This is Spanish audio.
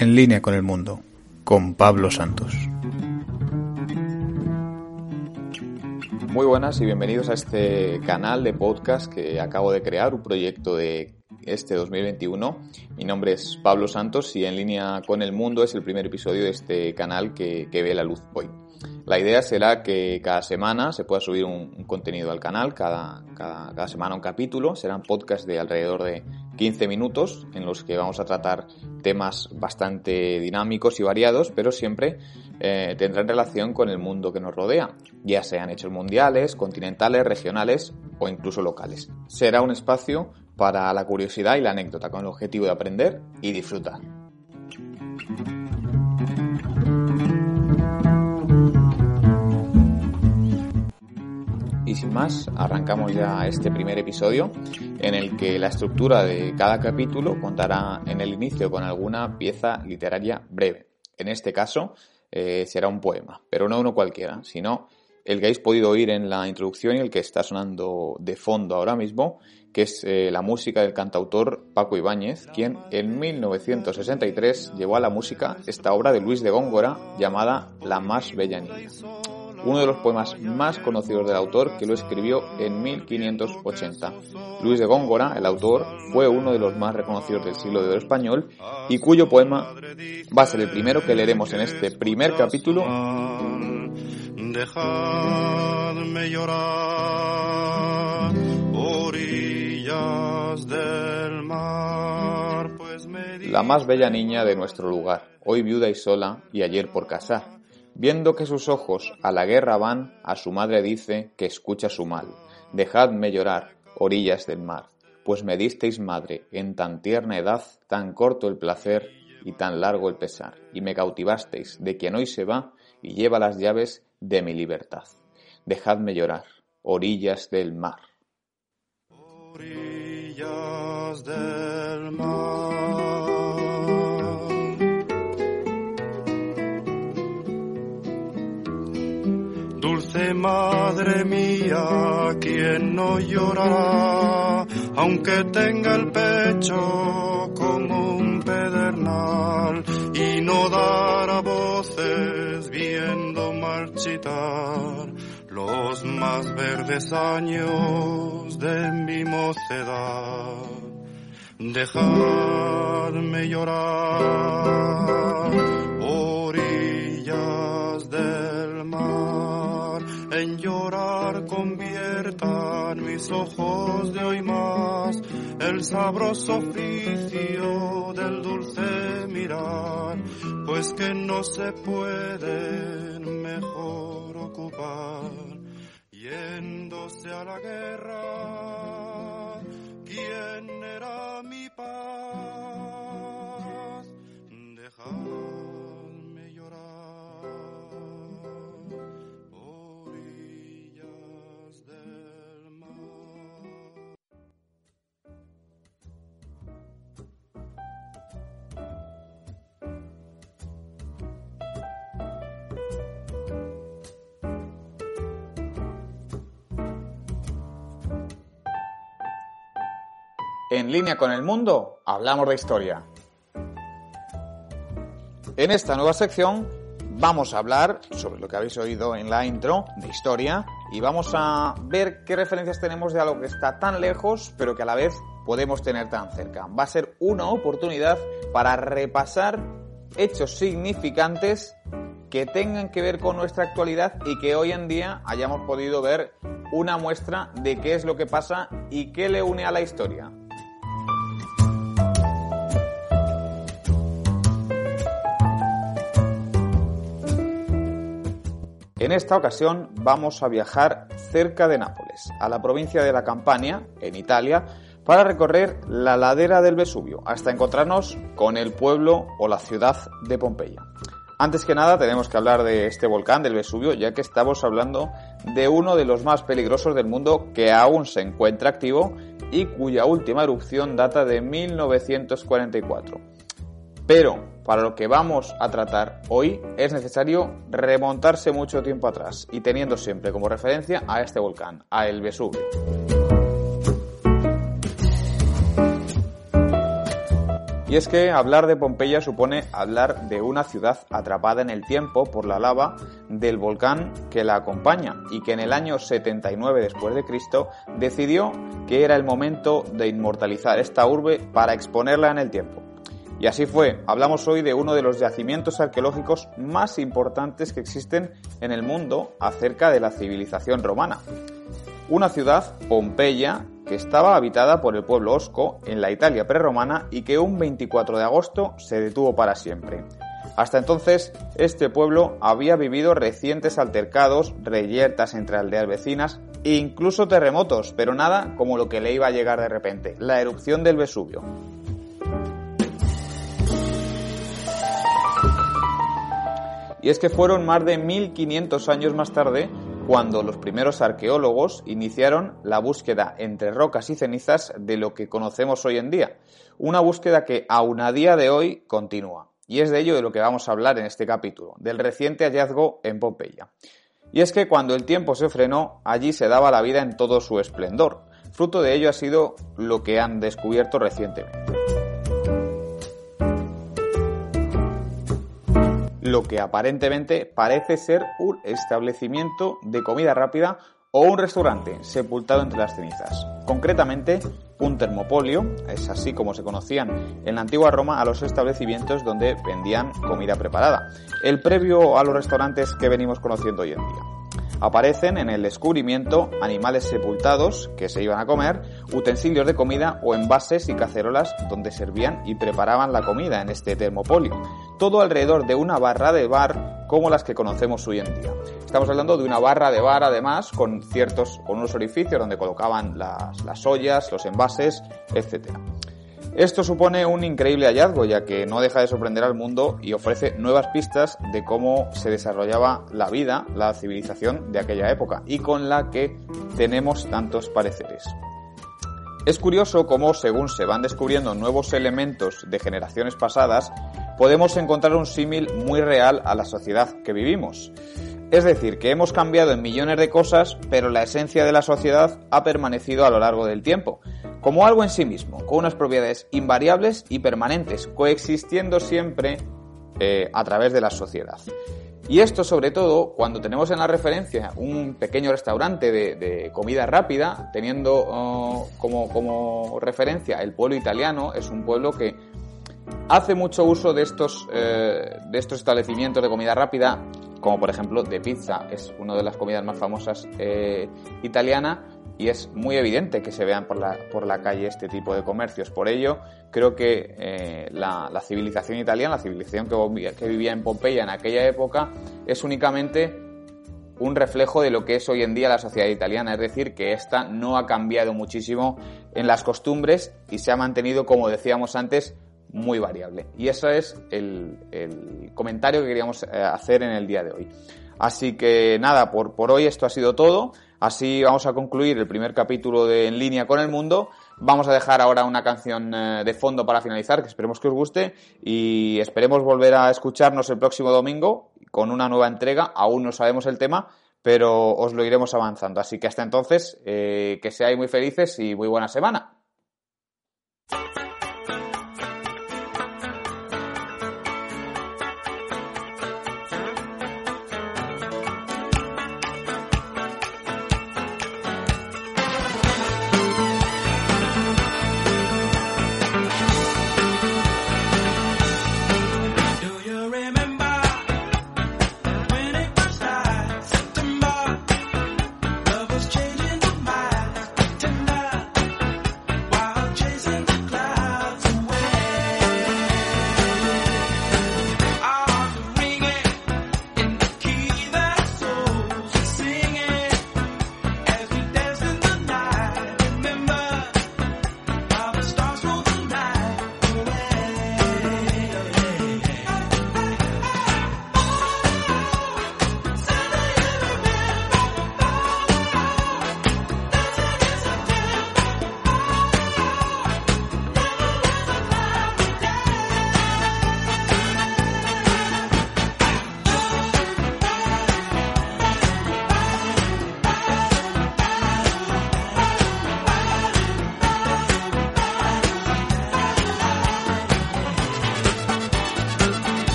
En línea con el mundo, con Pablo Santos. Muy buenas y bienvenidos a este canal de podcast que acabo de crear, un proyecto de este 2021. Mi nombre es Pablo Santos y En línea con el mundo es el primer episodio de este canal que, ve la luz hoy. La idea será que cada semana se pueda subir un, contenido al canal, cada, cada, cada, semana un capítulo. Serán podcasts de alrededor de 15 minutos en los que vamos a tratar temas bastante dinámicos y variados, pero siempre eh, tendrán relación con el mundo que nos rodea, ya sean hechos mundiales, continentales, regionales o incluso locales. Será un espacio para la curiosidad y la anécdota con el objetivo de aprender y disfrutar. Sin más, arrancamos ya este primer episodio en el que la estructura de cada capítulo contará en el inicio con alguna pieza literaria breve. En este caso, eh, será un poema, pero no uno cualquiera, sino el que habéis podido oír en la introducción y el que está sonando de fondo ahora mismo, que es eh, la música del cantautor Paco Ibáñez, quien en 1963 llevó a la música esta obra de Luis de Góngora llamada La más bella niña uno de los poemas más conocidos del autor que lo escribió en 1580. Luis de Góngora, el autor, fue uno de los más reconocidos del siglo de oro español y cuyo poema va a ser el primero que leeremos en este primer capítulo. Dejadme llorar, orillas del mar, pues La más bella niña de nuestro lugar, hoy viuda y sola y ayer por casar Viendo que sus ojos a la guerra van, a su madre dice que escucha su mal. Dejadme llorar, orillas del mar, pues me disteis madre en tan tierna edad, tan corto el placer y tan largo el pesar, y me cautivasteis de quien hoy se va y lleva las llaves de mi libertad. Dejadme llorar, orillas del mar. Orillas del mar. Madre mía, quien no llorará, aunque tenga el pecho como un pedernal, y no dará voces viendo marchitar los más verdes años de mi mocedad. Dejadme llorar, mis ojos de hoy más el sabroso oficio del dulce mirar, pues que no se pueden mejor ocupar yéndose a la guerra. En línea con el mundo, hablamos de historia. En esta nueva sección vamos a hablar sobre lo que habéis oído en la intro de historia y vamos a ver qué referencias tenemos de algo que está tan lejos pero que a la vez podemos tener tan cerca. Va a ser una oportunidad para repasar hechos significantes que tengan que ver con nuestra actualidad y que hoy en día hayamos podido ver una muestra de qué es lo que pasa y qué le une a la historia. En esta ocasión vamos a viajar cerca de Nápoles, a la provincia de la Campania, en Italia, para recorrer la ladera del Vesubio, hasta encontrarnos con el pueblo o la ciudad de Pompeya. Antes que nada tenemos que hablar de este volcán del Vesubio, ya que estamos hablando de uno de los más peligrosos del mundo que aún se encuentra activo y cuya última erupción data de 1944. Pero para lo que vamos a tratar hoy es necesario remontarse mucho tiempo atrás y teniendo siempre como referencia a este volcán, a el Vesubio. Y es que hablar de Pompeya supone hablar de una ciudad atrapada en el tiempo por la lava del volcán que la acompaña y que en el año 79 después de Cristo decidió que era el momento de inmortalizar esta urbe para exponerla en el tiempo. Y así fue, hablamos hoy de uno de los yacimientos arqueológicos más importantes que existen en el mundo acerca de la civilización romana. Una ciudad, Pompeya, que estaba habitada por el pueblo osco en la Italia prerromana y que un 24 de agosto se detuvo para siempre. Hasta entonces, este pueblo había vivido recientes altercados, reyertas entre aldeas vecinas e incluso terremotos, pero nada como lo que le iba a llegar de repente, la erupción del Vesubio. Y es que fueron más de 1500 años más tarde cuando los primeros arqueólogos iniciaron la búsqueda entre rocas y cenizas de lo que conocemos hoy en día. Una búsqueda que aún a día de hoy continúa. Y es de ello de lo que vamos a hablar en este capítulo, del reciente hallazgo en Pompeya. Y es que cuando el tiempo se frenó, allí se daba la vida en todo su esplendor. Fruto de ello ha sido lo que han descubierto recientemente. Lo que aparentemente parece ser un establecimiento de comida rápida o un restaurante sepultado entre las cenizas. Concretamente, un termopolio, es así como se conocían en la antigua Roma a los establecimientos donde vendían comida preparada, el previo a los restaurantes que venimos conociendo hoy en día. Aparecen en el descubrimiento animales sepultados que se iban a comer, utensilios de comida o envases y cacerolas donde servían y preparaban la comida en este termopolio. Todo alrededor de una barra de bar como las que conocemos hoy en día. Estamos hablando de una barra de bar además con ciertos, con unos orificios donde colocaban las, las ollas, los envases, etcétera. Esto supone un increíble hallazgo, ya que no deja de sorprender al mundo y ofrece nuevas pistas de cómo se desarrollaba la vida, la civilización de aquella época, y con la que tenemos tantos pareceres. Es curioso cómo, según se van descubriendo nuevos elementos de generaciones pasadas, podemos encontrar un símil muy real a la sociedad que vivimos. Es decir, que hemos cambiado en millones de cosas, pero la esencia de la sociedad ha permanecido a lo largo del tiempo como algo en sí mismo, con unas propiedades invariables y permanentes, coexistiendo siempre eh, a través de la sociedad. Y esto sobre todo cuando tenemos en la referencia un pequeño restaurante de, comida rápida, teniendo oh, como, como, referencia el pueblo italiano, es un pueblo que hace mucho uso de estos, eh, de estos establecimientos de comida rápida, como por ejemplo de pizza, es una de las comidas más famosas eh, italiana, y es muy evidente que se vean por la, por la calle este tipo de comercios. Por ello, creo que eh, la, civilización italiana, la civilización que, que vivía en Pompeya en aquella época, es únicamente un reflejo de lo que es hoy en día la sociedad italiana, es decir, que esta no ha cambiado muchísimo en las costumbres y se ha mantenido, como decíamos antes, muy variable. Y eso es el, el comentario que queríamos eh, hacer en el día de hoy. Así que nada, por, por hoy esto ha sido todo. Así vamos a concluir el primer capítulo de En línea con el mundo. Vamos a dejar ahora una canción eh, de fondo para finalizar, que esperemos que os guste y esperemos volver a escucharnos el próximo domingo con una nueva entrega. Aún no sabemos el tema, pero os lo iremos avanzando. Así que hasta entonces, eh, que seáis muy felices y muy buena semana.